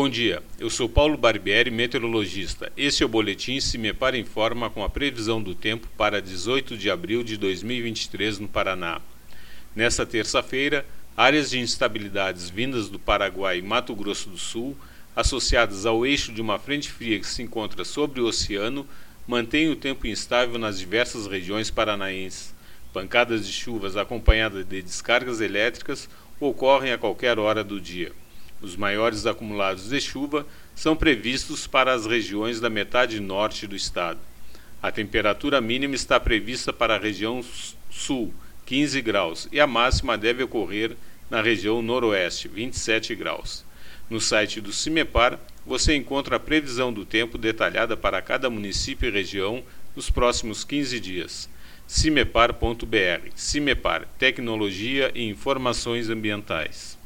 Bom dia, eu sou Paulo Barbieri, meteorologista. Este é o boletim Se Me Para Informa com a previsão do tempo para 18 de abril de 2023 no Paraná. Nesta terça-feira, áreas de instabilidades vindas do Paraguai e Mato Grosso do Sul, associadas ao eixo de uma frente fria que se encontra sobre o oceano, mantêm o tempo instável nas diversas regiões paranaenses. Pancadas de chuvas acompanhadas de descargas elétricas ocorrem a qualquer hora do dia. Os maiores acumulados de chuva são previstos para as regiões da metade norte do estado. A temperatura mínima está prevista para a região sul, 15 graus, e a máxima deve ocorrer na região noroeste, 27 graus. No site do CIMEPAR, você encontra a previsão do tempo detalhada para cada município e região nos próximos 15 dias cimepar.br. Cimepar, Tecnologia e Informações Ambientais.